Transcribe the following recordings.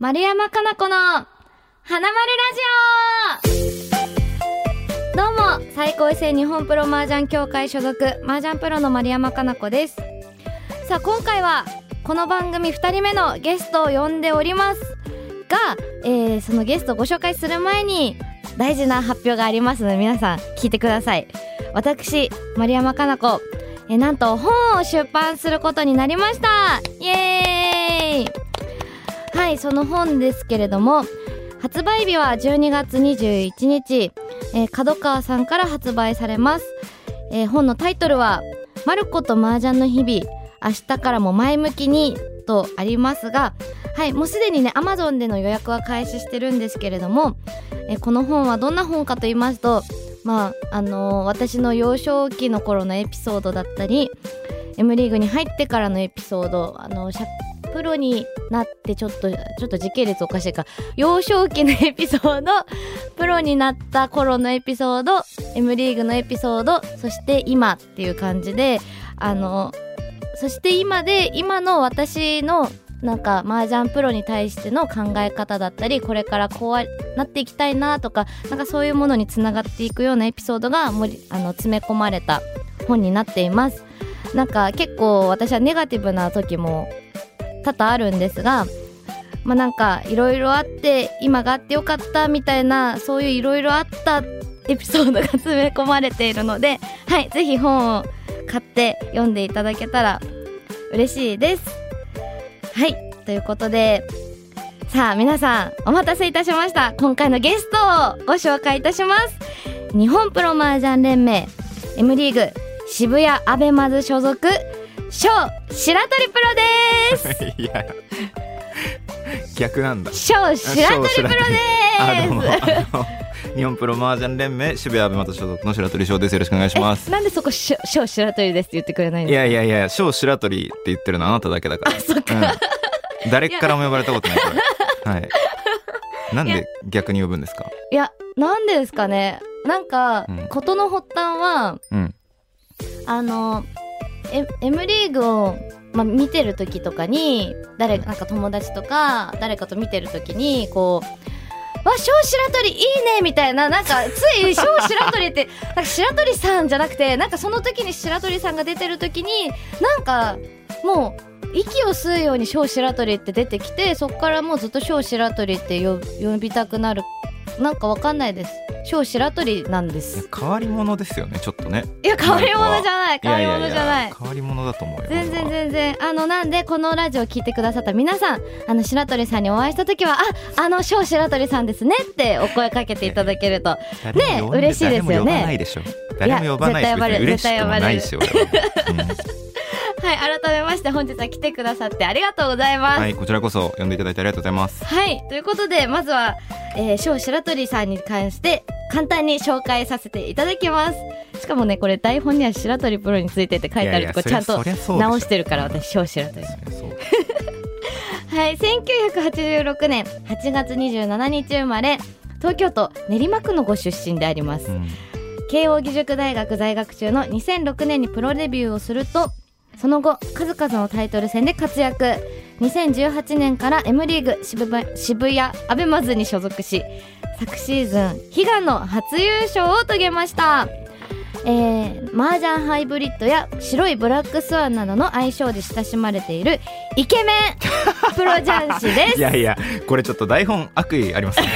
丸山かな子の花丸ラジオ。どうも最高位制日本プロ麻雀協会所属麻雀プロの丸山かな子です。さあ今回はこの番組2人目のゲストを呼んでおります。が、えーそのゲストをご紹介する前に大事な発表がありますので皆さん聞いてください。私丸山かな子えなんと本を出版することになりました。イエーイ。はいその本ですけれども発売日は12月21日、えー角川さんから発売されます、えー本のタイトルは「マルコと麻雀の日々明日からも前向きに」とありますがはいもうすでにね Amazon での予約は開始してるんですけれども、えーこの本はどんな本かと言いますとまああのー私の幼少期の頃のエピソードだったり M リーグに入ってからのエピソードあのシャプロになってちょっとちょっと時系列おかしいか。幼少期のエピソードプロになった頃のエピソード M リーグのエピソードそして今っていう感じであのそして今で今の私のなんか麻雀プロに対しての考え方だったりこれからこうなっていきたいなとかなんかそういうものにつながっていくようなエピソードがもりあの詰め込まれた本になっています。なんか結構私はネガティブな時も多々あるんですがまあなんかいろいろあって今があってよかったみたいなそういういろいろあったエピソードが詰め込まれているのではいぜひ本を買って読んでいただけたら嬉しいです。はいということでさあ皆さんお待たせいたしました。今回のゲストをご紹介いたします。日本プロ麻雀連盟 M リーグ渋谷アベマズ所属翔白鳥プロです。いや。逆なんだ。翔白鳥プロであどうも。日本プロ麻雀連盟渋谷アベマト所属の白鳥翔です。よろしくお願いします。えなんでそこしょ翔白鳥ですって言ってくれないんいやいやいや翔白鳥って言ってるのはあなただけだから。あそっか。うん、誰からも呼ばれたことないこれ。はい。なんで逆に呼ぶんですか？いやなんでですかね。なんか、うん。事の発端はうん。あのエ M リーグを、まあ、見てる時とかに誰なんか友達とか誰かと見てる時にこう「わ小白鳥いいね」みたいななんかつい 小白鳥ってなんか白鳥さんじゃなくてなんかその時に白鳥さんが出てる時になんかもう息を吸うように小白鳥って出てきてそっからもうずっと小白鳥って呼呼びたくなる。なんかわかんないです小白鳥なんです。変わり者ですよねちょっとね。いや変わり者じゃない変わり者じゃない。変わり者だと思うよ全然全然。あのなんでこのラジオ聞いてくださった皆さんあの白鳥さんにお会いした時はああの小白鳥さんですねってお声かけていただけると。ね嬉しいですよね。誰も呼ばないでしょ誰も呼ばないし絶対呼ばれる。別に嬉しくもないし俺は、はい改めまして本日は来てくださってありがとうございます。うんはいこちらこそ呼んでいただいてありがとうございます。はいということでまずは、えー、小白鳥さんに関して簡単に紹介させていただきます。しかもねこれ台本には白鳥プロについてって書いてあるとこちゃんと直してるから私小白鳥そうはい1986年8月27日生まれ東京都練馬区のご出身であります、うん。慶應義塾大学在学中の2006年にプロデビューをするとその後数々のタイトル戦で活躍。2018年から M リーグ渋谷渋谷アベマズに所属し昨シーズン悲願の初優勝を遂げました。えー、麻雀ハイブリッドや白いブラックスワンなどの愛称で親しまれているイケメン プロ雀士です。いやいやこれちょっと台本悪意ありますね。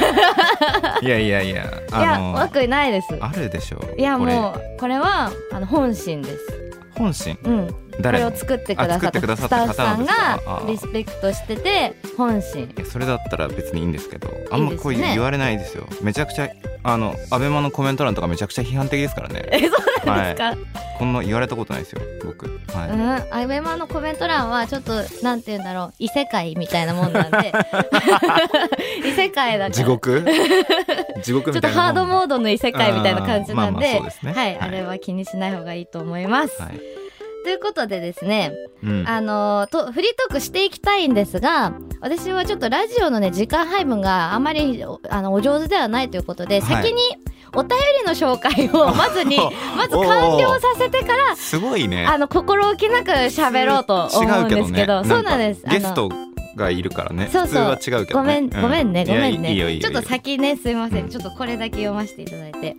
いやいやいやいやあの悪意ないです。あるでしょいやもうこれはあの本心です。本心？うんこれを作ってくださったスタッフさんがリスペクトしてて本心。それだったら別にいいんですけどあんまこう言われないですよ。めちゃくちゃあのアベマのコメント欄とかめちゃくちゃ批判的ですからね。えそうなんですか、はい、こんな言われたことないですよ僕。はい、うん。アベマのコメント欄はちょっとなんて言うんだろう異世界みたいなもんなんで。異世界だから。地獄？地獄ちょっとハードモードの異世界みたいな感じなんあーまあまあでそうですね。はい、はい。あれは気にしない方がいいと思います、はい、ということでですねうん、あのーとフリートークしていきたいんですが私はちょっとラジオのね時間配分があまりおあのお上手ではないということで、はい。先にお便りの紹介を まずにまず完了させてからすごいね。あの心置きなく喋ろうと思うんですけどね。そうなんです。かゲストがいるからね。そうそう。普通は違うけど。ごめん、ごめんね、ごめんいやいいよいいよね。ちょっと先ね、すいません。ちょっとこれだけ読ませていただいて。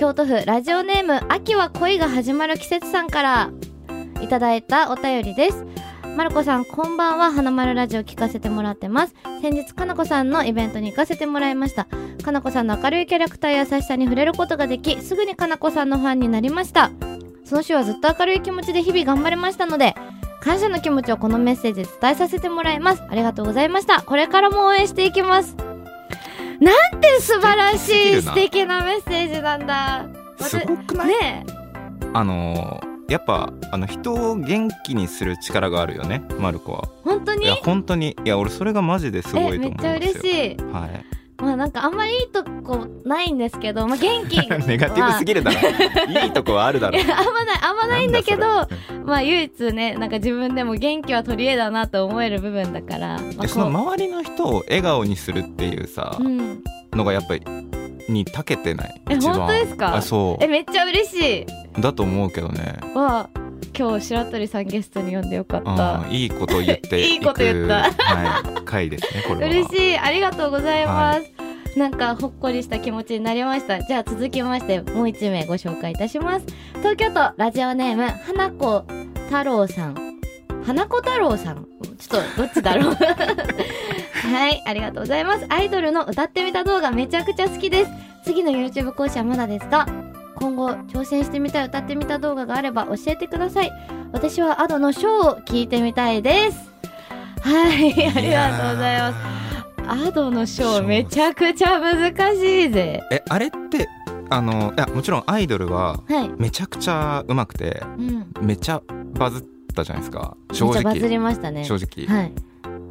京都府ラジオネーム、秋は恋が始まる季節さんからいただいたお便りです。まるこさん、こんばんは。花丸ラジオ聞かせてもらってます。先日、かなこさんのイベントに行かせてもらいました。かなこさんの明るいキャラクターや優しさに触れることができ、すぐにかなこさんのファンになりました。その週はずっと明るい気持ちで日々頑張れましたので、感謝の気持ちをこのメッセージで伝えさせてもらいます。ありがとうございました。これからも応援していきます。なんて素晴らしい素素敵敵なメッセージなんだ。すごくない？ねあのーやっぱあの人を元気にする力があるよねマルコは。え、本当に？いや本当に。いや俺それがマジですごえ、いと思いますよ。めっちゃ嬉しい。はいまあなんかあんまりいいとこないんですけど、まあ元気は。ネガティブすぎるだろ。いいとこはあるだろ。あんまない、あんまないんだけど、まあ唯一ね、なんか自分でも元気は取り柄だなと思える部分だから、まあ、その周りの人を笑顔にするっていうさ、うん。のがやっぱりに長けてない？え本当ですか？あそえ、めっちゃ嬉しい。うだと思うけどね。わあ今日白鳥さんゲストに呼んでよかっあたーいいこと言って いいこと言った。はい、回ですねこれは。嬉しいありがとうございます、なんかほっこりした気持ちになりました。じゃあ続きましてもう一名ご紹介いたします。東京都ラジオネーム花子太郎さん。花子太郎さん？ちょっとどっちだろう？はいありがとうございます。アイドルの歌ってみた動画めちゃくちゃ好きです。次の YouTube 講師はまだですか？今後挑戦してみたい歌ってみた動画があれば教えてください私は Ado のショーを聞いてみたいですはいありがとうございますアドのショーめちゃくちゃ難しいぜ。えあれってあのいやもちろんアイドルははい。めちゃくちゃ上手くてうん。めちゃバズったじゃないですか正めっちゃバズ直りましたね。正直、はい。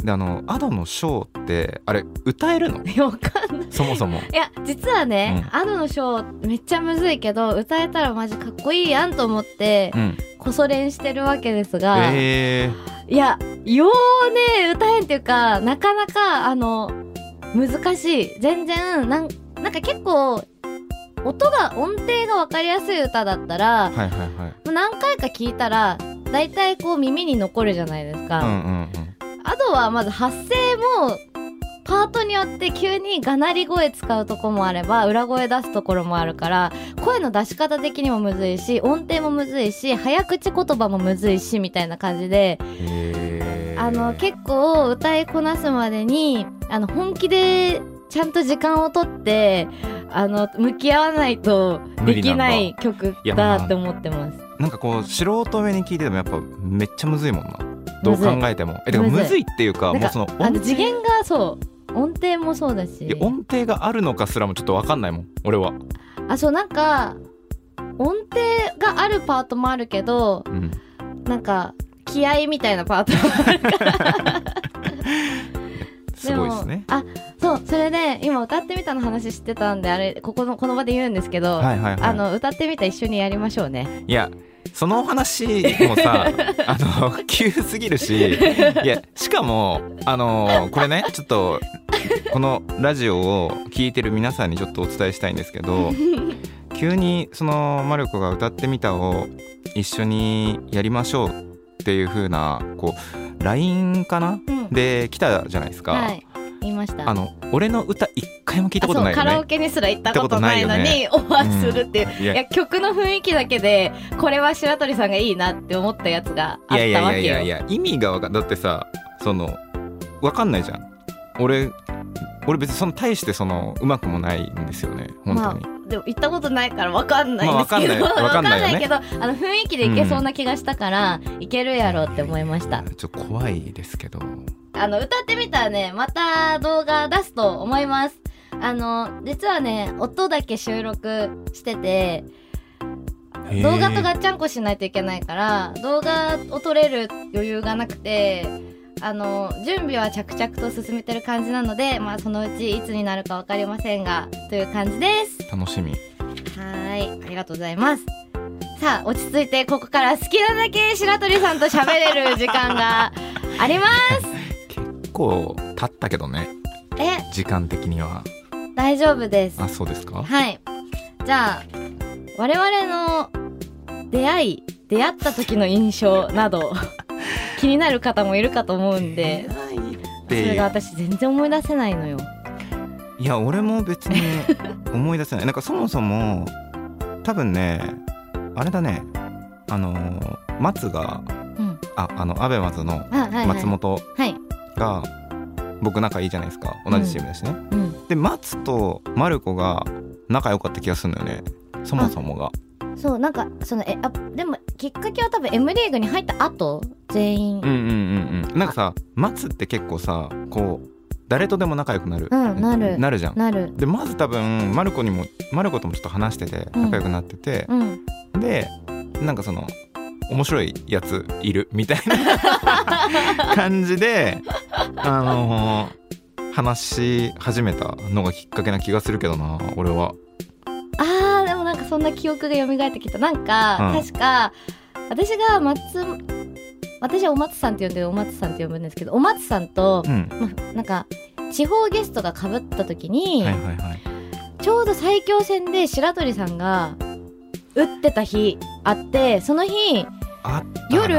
であのアドのショーってあれ歌えるの？わかんない。そもそも。いや、実はね、アドのショーめっちゃむずいけど、歌えたらマジかっこいいやんと思ってう、ん。こそ練してるわけですが、えいや、ようね、歌えんっていうか、なかなか、あの、難しい。全然、なん、なんか結構、音が、音程がわかりやすい歌だったら、ー、はいはいはい。何回か聞いたら、だいたいこう耳に残るじゃないですか。うんうんうんあとはまず発声も、パートによって急にがなり声使うとこもあれば、裏声出すところもあるから、声の出し方的にもむずいし、音程もむずいし、早口言葉もむずいし、みたいな感じで、あの、結構歌いこなすまでに、あの、本気でちゃんと時間をとって、あの、向き合わないとできない曲だって思ってます。なんかこう素人目に聞いててもやっぱめっちゃむずいもんなどう考えても。えでもむずい。むずいっていうかもうそのあの音次元がそう、音程もそうだし。音程があるのかすらもちょっとわかんないもん俺は。あ、そう、なんか、音程があるパートもあるけど、うん。なんか、気合みたいなパートもあるから。すごいですね。もあ、そう、それで、今歌ってみたの話知ってたんで、あれ、ここの、この場で言うんですけど、はいはいはい。あの、歌ってみた一緒にやりましょうね。いやその話もさ あの急すぎるしいやしかもあのこれねちょっとこのラジオを聞いてる皆さんにちょっとお伝えしたいんですけど急にそのマルコが歌ってみたを一緒にやりましょうっていう風なこう LINE かな？うん。で来たじゃないですか、はい。言いました。あの俺の歌一回も聞いたことないあそう、カラオケにすら行ったことないのに、オファーするっていう。いや。いや、曲の雰囲気だけで、これは白鳥さんがいいなって思ったやつがあっいやいやいたわけよ。やいやいや意味がわかんだってさそのわかんないじゃん。俺俺別にその大してそのうまくもないんですよね。本当に、まあ、でも行ったことないから分かんないんですけど、まあわかんない。わかんないけどあの雰囲気でいけそうな気がしたから、いけるやろって思いました。ちょっと怖いですけどあの歌ってみたらねまた動画出すと思いますあの実はね音だけ収録してて動画とガッチャンコしないといけないから動画を撮れる余裕がなくてあの準備は着々と進めてる感じなのでまあそのうちいつになるか分かりませんがという感じです楽しみはーい、ありがとうございます。さあ、落ち着いて、ここから好きなだけ白鳥さんと喋れる時間があります。結構経ったけどね。え、時間的には。大丈夫です。あそうですか？はい。じゃあ、我々の出会い、出会った時の印象など、気になる方もいるかと思うんでそてれが私全然思い出せないのよ。いや俺も別に 思い出せない。なんかそもそも多分ねあれだね。あの松がうん。ああのアベマズのあはいはい。松本はいが僕仲いいじゃないですか。同じチームだしね、うん。で松とマルコが仲良かった気がするんだよね。そもそもが。そうなんかそのえあでもきっかけは多分 M リーグに入った後全員。うんうんうんうん。なんかさ松って結構さこう誰とでも仲良くなる、うんなる。なるじゃん。なる。でまず多分マルコにもマルコともちょっと話しててうん。仲良くなってて、うん。でなんかその面白いやついるみたいな 感じであのー話し始めたのがきっかけな気がするけどな俺は。あーでもなんかそんな記憶が蘇ってきた。なんか、うん。確か私が松私はお松さんって呼んでお松さんって呼ぶんですけどお松さんとう、ん。ま、なんか地方ゲストがかぶった時に、はいはいはい。ちょうど最強戦で白鳥さんが打ってた日あってその日夜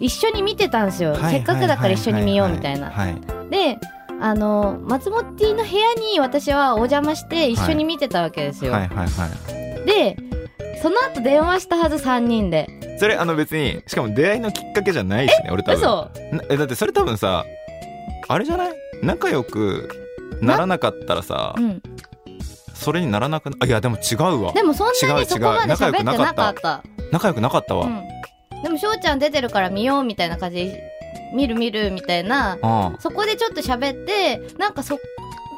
一緒に見てたんですよ、はいはいせっかくだから一緒に見ようみたいな。はいであの松本 T の部屋に私はお邪魔して一緒に見てたわけですよ。はいはいはい。でその後電話したはず3人で。それあの別にしかも出会いのきっかけじゃないしね俺多分。嘘。なえだってそれ多分さあれじゃない？仲良くならなかったらさうん。それにならなくなあいやでも違うわ。でもそんなにそこまで喋ってなか仲良くなかった。仲良くなかったわ、うん、でも翔ちゃん出てるから見ようみたいな感じで見る見るみたいなあそこでちょっと喋ってなんかそ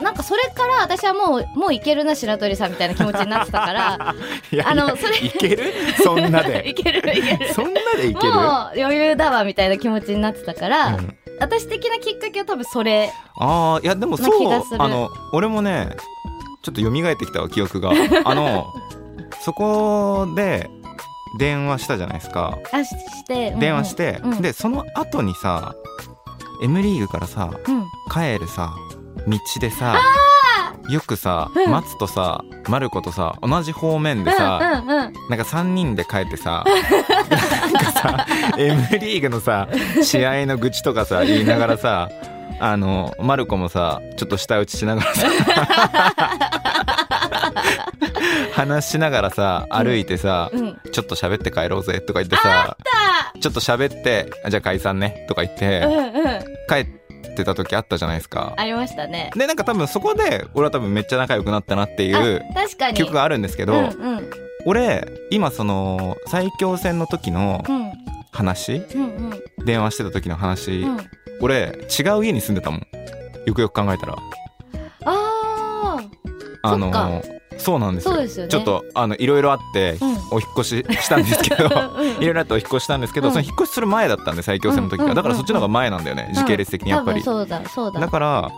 なんかそれから私はもうもういけるな白鳥さんみたいな気持ちになってたから あのそれいける？そんなで。いけるいける。そんなでいける？もう余裕だわみたいな気持ちになってたから、うん。私的なきっかけは多分それああいやでもなそうあの俺もねちょっと蘇ってきたわ記憶が。あのそこで電話したじゃないですか。あしして、うんうん。電話して、うん。でその後にさ M リーグからさうん。帰るさ道でさよくさ、うん。松とさマルコとさ同じ方面でさ、うんうんうん。なんか3人で帰ってさ なんかさ M リーグのさ試合の愚痴とかさ言いながらさあのマルコもさちょっと舌打ちしながらさ 話しながらさ歩いてさ、うん。ちょっと喋って帰ろうぜとか言ってさちょっと喋ってあじゃあ解散ねとか言っうんてうん。帰ってた時あったじゃないですか。ありましたね。でなんか多分そこで俺は多分めっちゃ仲良くなったなっていうあ確かに。記憶があるんですけど、うんうん。俺今その最強戦の時のうん。話うんうん。電話してた時の話、うん。俺違う家に住んでたもん。よくよく考えたら。あー。あのそうなんですよ。ですよね。ちょっとあのいろいろあって、うん。お引っ越ししたんですけど うんうんいろいろあってお引っ越ししたんですけど、うん。その引っ越しする前だったんで最強戦の時が、うんうんだからそっちの方が前なんだよね、時系列的にやっぱり、そうだそうだ。だから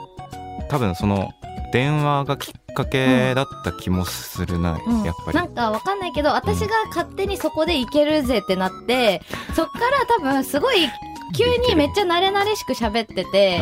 多分その電話がきっかけだった気もするな、うん。やっぱり。なんかわかんないけど私が勝手にそこでいけるぜってなってそっから多分すごい急にめっちゃ慣れ慣れしく喋ってて、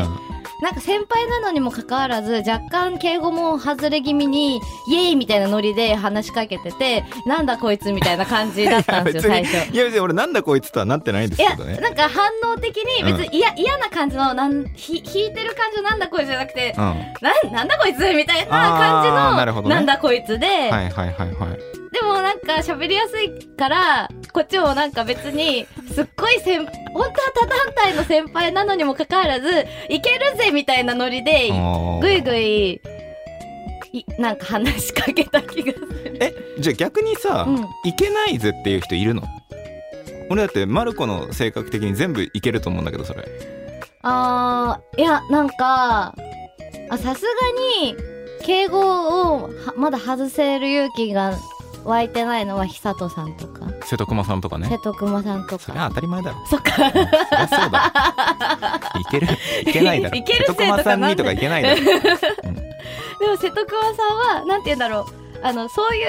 なんか先輩なのにもかかわらず若干敬語も外れ気味にイエーイみたいなノリで話しかけててなんだこいつみたいな感じだったんですよ 最初。にいや別に俺なんだこいつとはなってないんですいやけどね。なんか反応的に別に嫌、嫌な感じのなんひ引いてる感じのなんだこいつじゃなくてうん。はなんなんだこいつみたいな感じのなね。んだこいつで、いはいはいはいでもなんか喋りやすいからこっちもなんか別にすっごい先本当は他団体の先輩なのにもかかわらずいけるぜみたいなノリでぐいぐいいなんか話しかけた気がする。えじゃあ逆にさ、うん。いけないぜっていう人いるの？俺だってマルコの性格的に全部いけると思うんだけどそれ。あーいやなんかあさすがに敬語をはまだ外せる勇気が湧いてないのは久人さんとか。瀬戸熊さんとかね。瀬戸熊さんとそれはか当たり前だろ。そっか。そりゃそうだ。いける。いけないだろ。いけるぜ瀬戸熊さんにとかいけないだろ、うん。でも瀬戸熊さんはなんて言うんだろう。あのそういう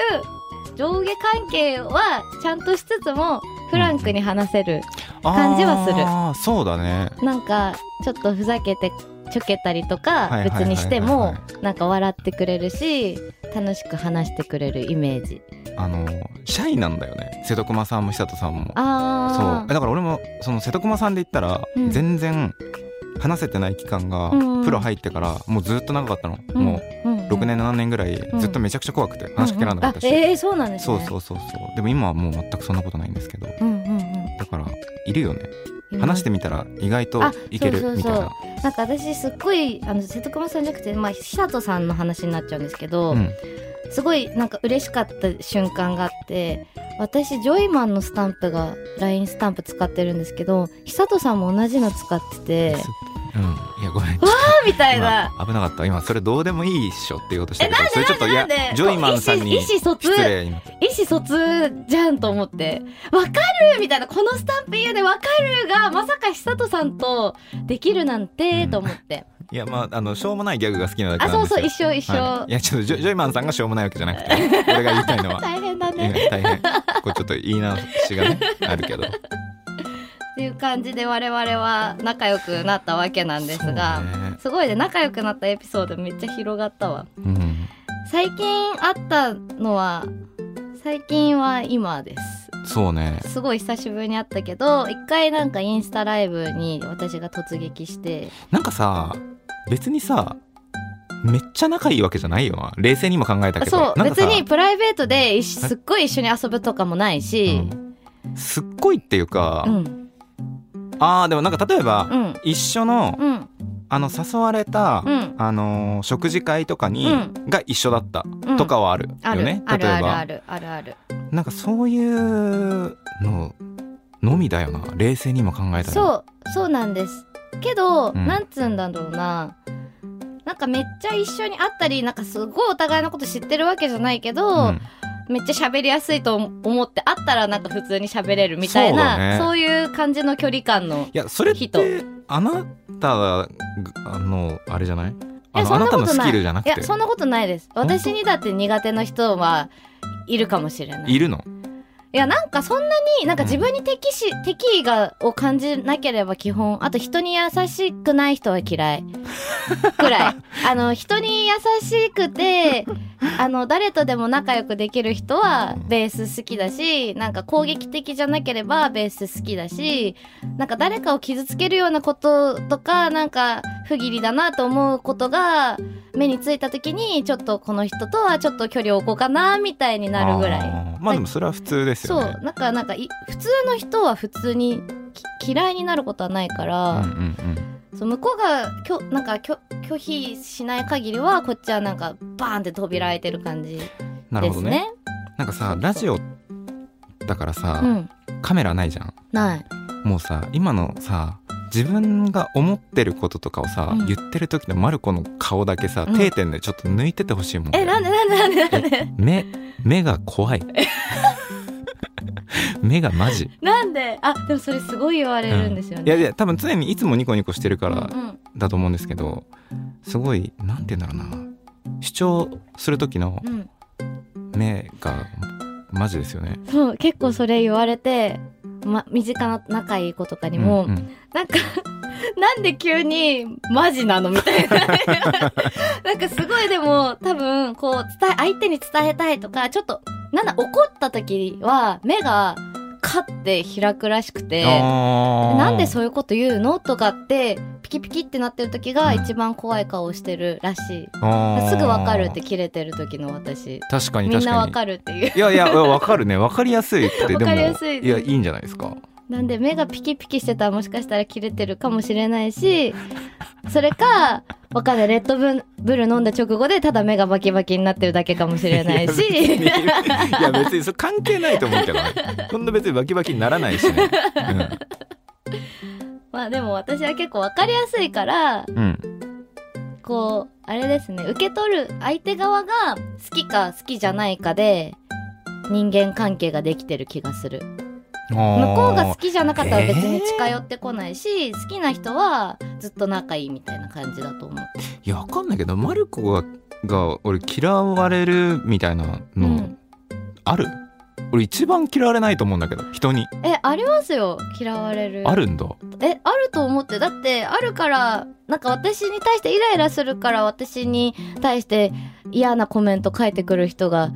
上下関係はちゃんとしつつもフランクに話せる、感じはする。あーそうだね。なんかちょっとふざけてちょけたりとか別にしてもなんか笑ってくれるし楽しく話してくれるイメージ。あのシャイなんだよね。瀬戸熊さんも久人さんも。そう。あだから俺もその瀬戸熊さんで言ったらうん。全然話せてない期間がうん。うんプロ入ってからもうずっと長かったの、あもうう6年7年ぐらいずっとめちゃくちゃ怖くて話しかけられなかったし、うんうんあえー、そうなんですそうねそうそうそう。でも今はもう全くそんなことないんですけど。うんうんうん。だからいるよね。今話してみたら意外とあいけるみたいな。なんか私すっごいあの瀬戸熊さんじゃなくてまあ久人さんの話になっちゃうんですけど、うん。すごいなんか嬉しかった瞬間があって私ジョイマンのスタンプが LINE スタンプ使ってるんですけど久人さんも同じの使っててうん。いやごめん。あみたいな。今危なかった。今それどうでもいいっしょって言おうとしたけどそれちょっといやジョイマンさんに意思疎通？意思疎通じゃんと思って。わかるみたいな。このスタンプ家でわかるがまさか久人さんとできるなんてと思って、いやまああのしょうもないギャグが好きなだけあなんですよ。そうそう一緒一緒、はい、いやちょっとジョジョイマンさんがしょうもないわけじゃなくて俺が言いたいのは。大変だね。大変。これちょっと言い直しがねあるけどっていう感じで我々は仲良くなったわけなんですが、ね。すごいね仲良くなったエピソードめっちゃ広がったわ。うん。最近あったのは最近は今です。そうね。すごい久しぶりに会ったけど一回なんかインスタライブに私が突撃して。なんかさ別にさめっちゃ仲いいわけじゃないよな。冷静にも考えたけど。そう。別にプライベートですっごい一緒に遊ぶとかもないし。うん。すっごいっていうか、うんあーでもなんか例えば、うん。一緒のうん。あの誘われた、うん。あのー食事会とかに、うん。が一緒だったうん。とかはあるよね、ある。例えば。あるある。あるある。なんかそういうののみだよな冷静にも考えたら。そうそうなんです。けど、うん。なんつうんだろうな。なんかめっちゃ一緒に会ったりなんかすごいお互いのこと知ってるわけじゃないけど、うんめっちゃ喋りやすいと思って会ったらなんか普通に喋れるみたいなそうだね。いう感じの距離感のいやそれっ人。てあなたのあれじゃない？あやそんなたのスなことないキルじゃないくて？やそんなことないです。私にだって苦手な人はいるかもしれない。いるの？いやなんかそんなになんか自分に敵し、敵意がを感じなければ基本あと人に優しくない人は嫌い。くらい。あの人に優しくてあの誰とでも仲良くできる人はベース好きだしなんか攻撃的じゃなければベース好きだしなんか誰かを傷つけるようなこととかなんか不義理だなと思うことが目についた時にちょっとこの人とはちょっと距離を置こうかなみたいになるぐらい。まあでもそれは普通ですよね。そう。なんかなんかい普通の人は普通にき嫌いになることはないから、うんうんそう向こうがきょなんかきょ拒否しない限りはこっちはなんかバーンって扉開いてる感じうんなるほどね。ですね。なんかさラジオだからさ、うん。カメラないじゃん。ない。もうさ今のさ自分が思ってることとかをさ、うん。言ってる時のマルコの顔だけさ、うん。定点でちょっと抜いててほしいもん。えなんでなんでなんでなんで。目目が怖い 目がマジ。なんで？あでもそれすごい言われるんですよね。いやいや多分常にいつもニコニコしてるからうんうん。だと思うんですけどすごいなんて言うんだろうな。主張する時のうん。目がマジですよね。そう結構それ言われて、ま、身近な仲いい子とかにも、うんうん。なんか なんで急にマジなのみたいな。なんかすごいでも多分こう伝え相手に伝えたいとかちょっとなんだ怒った時は目がカッて開くらしくてなんでそういうこと言うのとかってピキピキってなってる時が一番怖い顔をしてるらしい、すぐわかるって切れてる時の私。確かにみん確かに。なわかるっていう。いやいやわかるね。わかりやすいってでも わかりやすいいやいいんじゃないですかなんで目がピキピキしてたらもしかしたら切れてるかもしれないし それかわかんないレッドブル飲んだ直後でただ目がバキバキになってるだけかもしれないし。いや別にそれ関係ないと思うけどね。そんな別にバキバキにならないしね。まあでも私は結構わかりやすいからうん、うん、こうあれですね。受け取る相手側が好きか好きじゃないかで人間関係ができてる気がする向向こうが好きじゃなかったら別に近寄ってこないし、好きな人はずっと仲いいみたいな感じだと思う。いやわかんないけどマルコがが俺嫌われるみたいなの、うん。ある？俺一番嫌われないと思うんだけど人に。えありますよ。嫌われる。あるんだ。えあると思って。だってあるからなんか私に対してイライラするから私に対して嫌なコメント書いてくる人が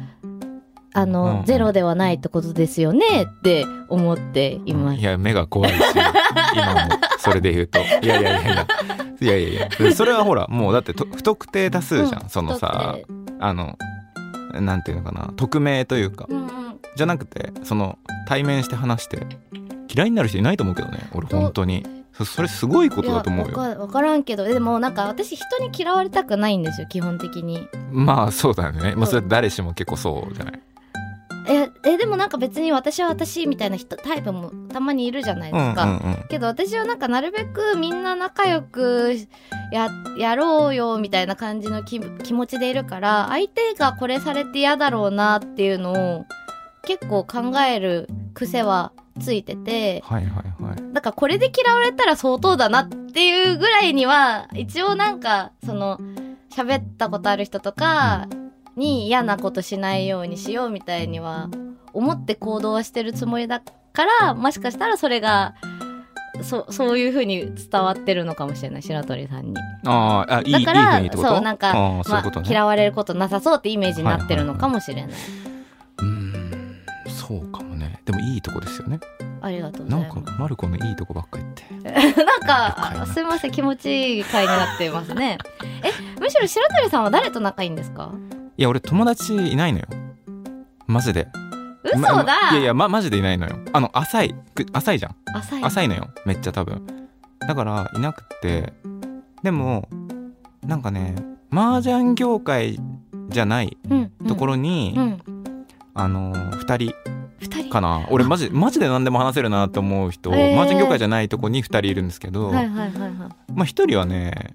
あの、うん。ゼロではないってことですよねって思っています。い。や目が怖いし今もそれで言うと。いやいやいやいや。いやいやいや。それはほらもうだってと不特定多数じゃん、うんそのさあのなんていうのかな匿名というか、うんうん。じゃなくてその対面して話して嫌いになる人いないと思うけどね俺本当に。そそれすごいことだと思ういよやわからんけど。でもなんか私人に嫌われたくないんですよ基本的に。まあそうだよね。まあそれは誰しも結構そうじゃない？ええでもなんか別に私は私みたいな人タイプもたまにいるじゃないですか、うんうんうん。けど私はなんかなるべくみんな仲良くややろうよみたいな感じの気気持ちでいるから相手がこれされて嫌だろうなっていうのを結構考える癖はついててはいはいはい。だからこれで嫌われたら相当だなっていうぐらいには一応なんかその喋ったことある人とかに嫌なことしないようにしようみたいには思って行動はしてるつもりだからもしかしたらそれがそそういう風に伝わってるのかもしれない白鳥さんに。あーあいいいいだからそうなんかあーそうまあ、いうことね、嫌われることなさそうってイメージになってるのかもしれない。うーんそうかもねでもいいとこですよねありがとうござないんます。かマルコのいいとこばっか言って なんかなすみません気持ちいい回になってますね。えむしろ白鳥さんは誰と仲いいんですか？いや俺友達いないのよ。マジで。嘘まだ。まいやいや、ま、マジでいないのよ。あの浅いく浅いじゃん。浅い。浅いのよ。めっちゃ多分。だからいなくて。でもなんかね麻雀業界じゃないうんうん。ところに、うん。あの2人。二人？かな。俺マジマジで何でも話せるなと思う人、へー。麻雀業界じゃないとこに2人いるんですけど、はいはいはいはい。まあ1人はね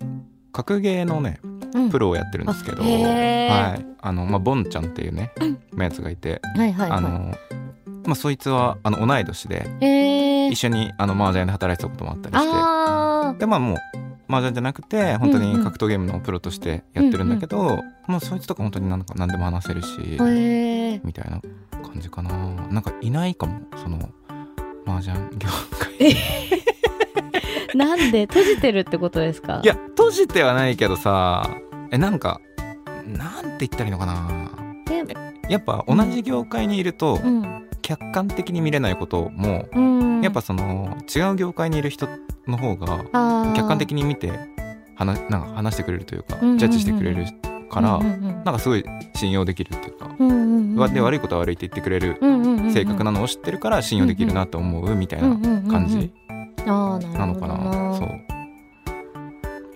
格ゲーのねうん。プロをやってるんですけど、はい。あのまあボンちゃんっていうね、やつがいて、はいはいはあのまあそいつはあの同い年で一。緒にあの麻雀で働いてたこともあったりして。あでまあもう麻雀じゃなくて本当に格闘ゲームのプロとしてやってるんだけど、まあそいつとか本当になんか何でも話せるし。みたいな感じかな。なんかいないかもその麻雀業界。なんで？閉じてるってことですか？いや閉じてはないけどさえなんかなんて言ったらいいのかな。で、やっぱ同じ業界にいるとうん。客観的に見れないこともうん。やっぱその違う業界にいる人の方が客観的に見て話なんか話してくれるというかうんうんうん。ジャッジしてくれるからうんうんうんなんかすごい信用できるっていうかうんうんうんわで悪いことは悪いって言ってくれる性格なのを知ってるから信用できるなと思うみたいな感感じなのかな。そう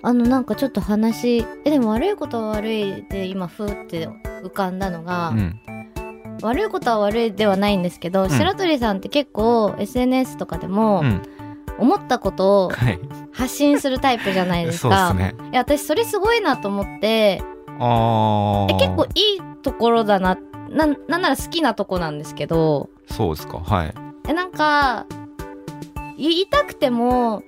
あのなんかちょっと話えでも悪いことは悪いで今ふーって浮かんだのが、うん悪いことは悪いではないんですけど、ん。白鳥さんって結構 SNS とかでもうん。思ったことをはい。発信するタイプじゃないですか。すね。いや私それすごいなと思ってああえ結構いいところだなななんなら好きなとこなんですけど。そうですかはい。えなんか言いたくても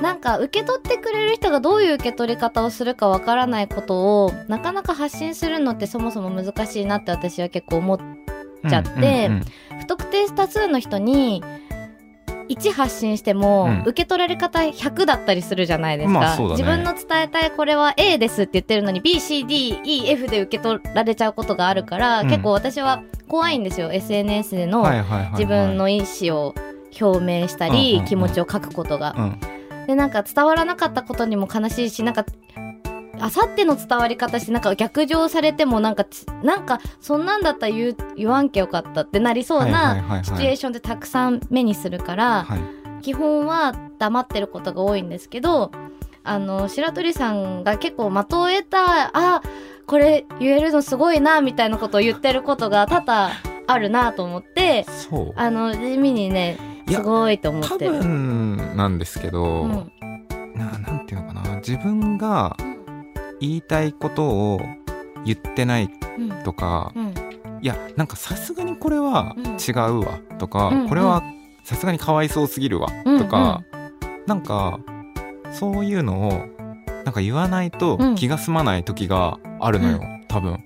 なんか受け取ってくれる人がどういう受け取り方をするかわからないことをなかなか発信するのってそもそも難しいなって私は結構思っちゃってうんうん不特定多数の人に1発信しても、うん受け取られ方100だったりするじゃないですか、まあね。自分の伝えたいこれは A ですって言ってるのに BCDEF で受け取られちゃうことがあるから、うん。結構私は怖いんですよ。SNS での、自分の意思を表明したり、うんうんうん。気持ちを書くことが。うんでなんか伝わらなかったことにも悲しいしなんかあさっての伝わり方してなんか逆上されてもなんかつなんかそんなんだったら言う言わんけよかったってなりそうなはいシチュエーションってたくさん目にするから、はい。基本は黙ってることが多いんですけどあの白鳥さんが結構的を得たあこれ言えるのすごいなみたいなことを言ってることが多々あるなと思ってあの地味にねすごいと思っ多てる。分なんですけど、うん。ななんていうのかな。自分が言いたいことを言ってないうんとか、うん。いやなんかさすがにこれはうん。違うわとか、うんこれはさすがにかわいそうすぎるわうんとか、なんかそういうのをなんか言わないとうん。気が済まない時があるのよ、多分。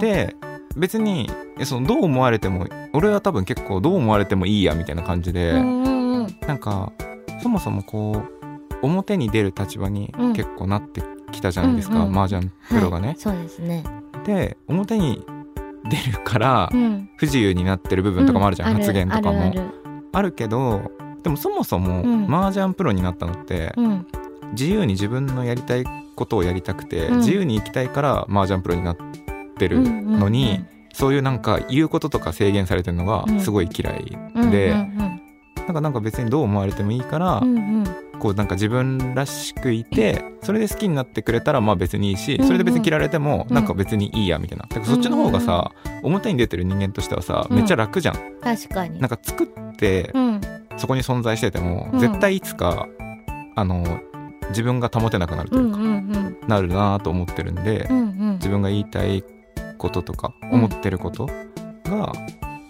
で別にえそのどう思われても俺は多分結構どう思われてもいいやみたいな感じで、うんうんうん。なんかそもそもこう表に出る立場にうん。結構なってきたじゃないですか、うんうん麻雀プロがね。はいそうですね。で表に出るからうん。不自由になってる部分とかもあるじゃん、う発言とかも。あるけどでもそもそもうん。麻雀プロになったのってうん。自由に自分のやりたいことをやりたくて、うん。自由に生きたいから麻雀プロになってるのに、そういうなんか言うこととか制限されてるのがすごい嫌いうんで、うんうん。なんかなんか別にどう思われてもいいから、うんうんこうなんか自分らしくいてそれで好きになってくれたらまあ別にいいしうんうん。それで別に嫌われてもうん。なんか別にいいやみたいな。だからそっちの方がさ表に出てる人間としてはさめっちゃ楽じゃん。確かに。なんか作ってうん。そこに存在しててもうん。絶対いつかあの自分が保てなくなるとういうんかうん。なるなと思ってるんでうんうん。自分が言いたいこととかうん。思ってることが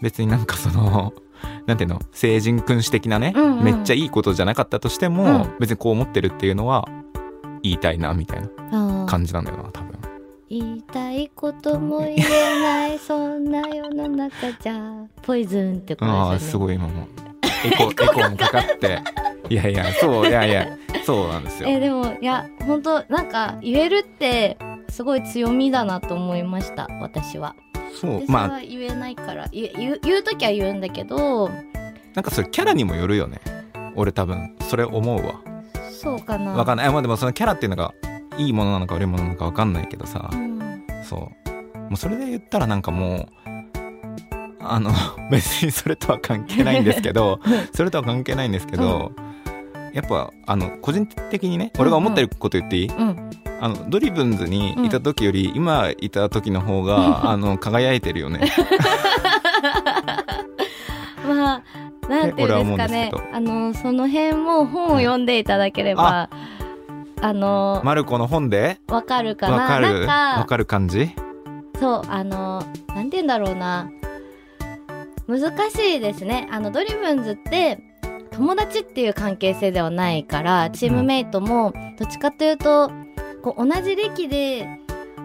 別になんかその なんていうの成人君子的なね、うんうん。めっちゃいいことじゃなかったとしても、うん。別にこう思ってるっていうのは言いたいなみたいな感じなんだよな多分。言いたいことも言えない そんな世の中じゃポイズンってことああですよね。すごい今も。エコエコーもかかって。いやいやそういやいやそうなんですよ。えでもいや本当なんか言えるってすごい強みだなと思いました私は。私そうまあ。は言えないから。言う言う言う時は言うんだけどなんかそれキャラにもよるよね。俺多分それ思うわ。そうかな。わかんない。あまあでもそのキャラっていうのがいいものなのか悪いものなのかわかんないけどさ、うん。そう。もうそれで言ったらなんかもうあの 別にそれとは関係ないんですけど それとは関係ないんですけど、やっぱあの個人的にね俺が思ってること言っていい、うんあのドリブンズにいた時より今いた時の方が、あの輝いてるよね。まあなんていうんですかね。あのその辺も本を読んでいただければ、あのマルコの本で？わかるかな？わかる。わかる感じ？そうあのなんて言うんだろうな。難しいですね。あのドリブンズって友達っていう関係性ではないからチームメイトもどっちかというとこう同じ歴で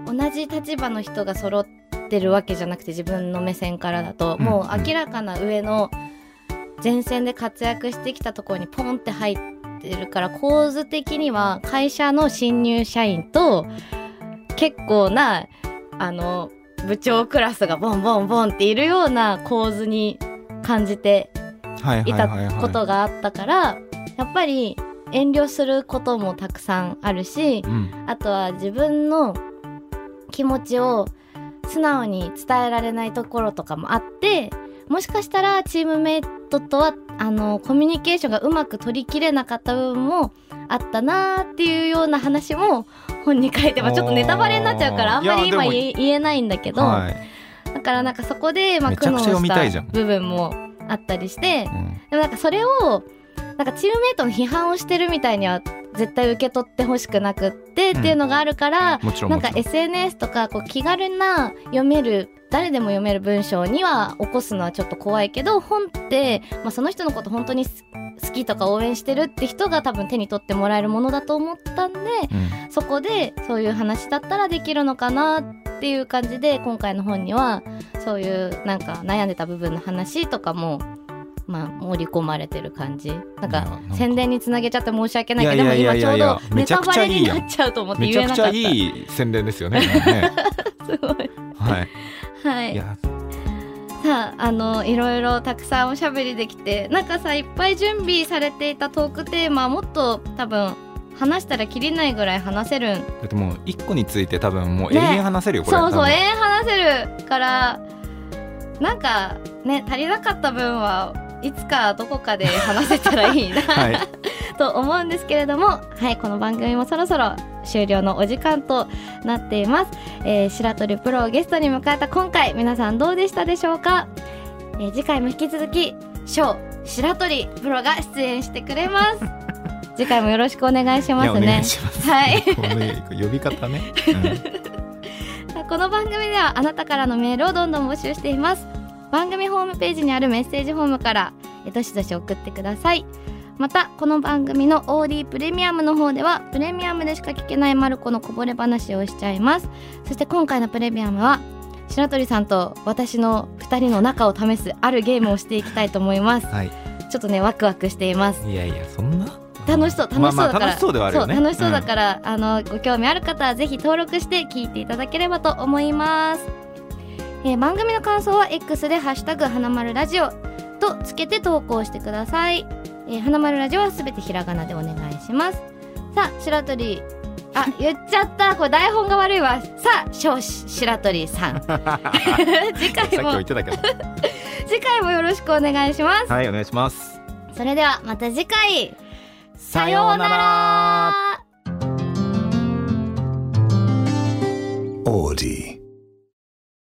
同じ立場の人が揃ってるわけじゃなくて自分の目線からだと、うん。もう明らかな上の前線で活躍してきたところにポンって入ってるから構図的には会社の新入社員と結構なあの部長クラスがボンボンボンっているような構図に感じてはいいたことがあったからやっぱり遠慮することもたくさんあるしうん。あとは自分の気持ちを素直に伝えられないところとかもあってもしかしたらチームメイトとはあのコミュニケーションがうまく取りきれなかった部分もあったなーっていうような話も本に書いてますちょっっとネタバレになっちゃうからあんまり今言えないんだけど、はい。だからなんかそこで、まあ、苦悩した部分もあったりしてうん。でもなんかそれをなんかチームメイトの批判をしてるみたいには絶対受け取ってほしくなくってっていうのがあるから、もちろんなんか SNS とかこう気軽な読める誰でも読める文章には起こすのはちょっと怖いけど本って、まあ、その人のこと本当に好好きとか応援してるって人が多分手に取ってもらえるものだと思ったんでうん。そこでそういう話だったらできるのかなっていう感じで今回の本にはそういうなんか悩んでた部分の話とかもまあ盛り込まれてる感じ。なんか宣伝につなげちゃって申し訳ないけどいやいやでも今ちょうどネタバレにめちゃくちゃいいやん。なっちゃうと思ってめちゃくちゃ言えなかったいい宣伝ですよね今ね。すごい。はい。はい。いや。さああのいろいろたくさんおしゃべりできてなんかさいっぱい準備されていたトークテーマもっと多分話したらきりないぐらい話せるん。だってもう一個について多分もう永遠話せるよ、これ。そうそう永遠話せるからなんかね足りなかった分はいつかどこかで話せたらいいな、はい。と思うんですけれどもはいこの番組もそろそろ終了のお時間となっています、えー、白鳥プロをゲストに迎えた今回皆さんどうでしたでしょうか、えー次回も引き続きショー白鳥プロが出演してくれます。次回もよろしくお願いしますね。はい。呼び方ね、さあこの番組ではあなたからのメールをどんどん募集しています番組ホームページにあるメッセージフォームからえどしどし送ってください。またこの番組の OD プレミアムの方ではプレミアムでしか聞けないマルコのこぼれ話をしちゃいます。そして今回のプレミアムは白鳥さんと私の2人の仲を試すあるゲームをしていきたいと思います。うん、はい。ちょっとねワクワクしています。いやいやそんな。楽しそう楽しそうだから、まあまあ楽しそうではあるよね。そう楽しそうだから、あのご興味ある方はぜひ登録して聞いていただければと思いますえー番組の感想は X で「ハッシュタグ花丸ラジオ」とつけて投稿してください、えー花丸ラジオはすべてひらがなでお願いします。さあ白鳥あ 言っちゃった。これ台本が悪いわ。さあ少子白鳥さん。次回も。も言ってたけど。次回もよろしくお願いします。はいお願いします。それではまた次回。さようなら。Audi.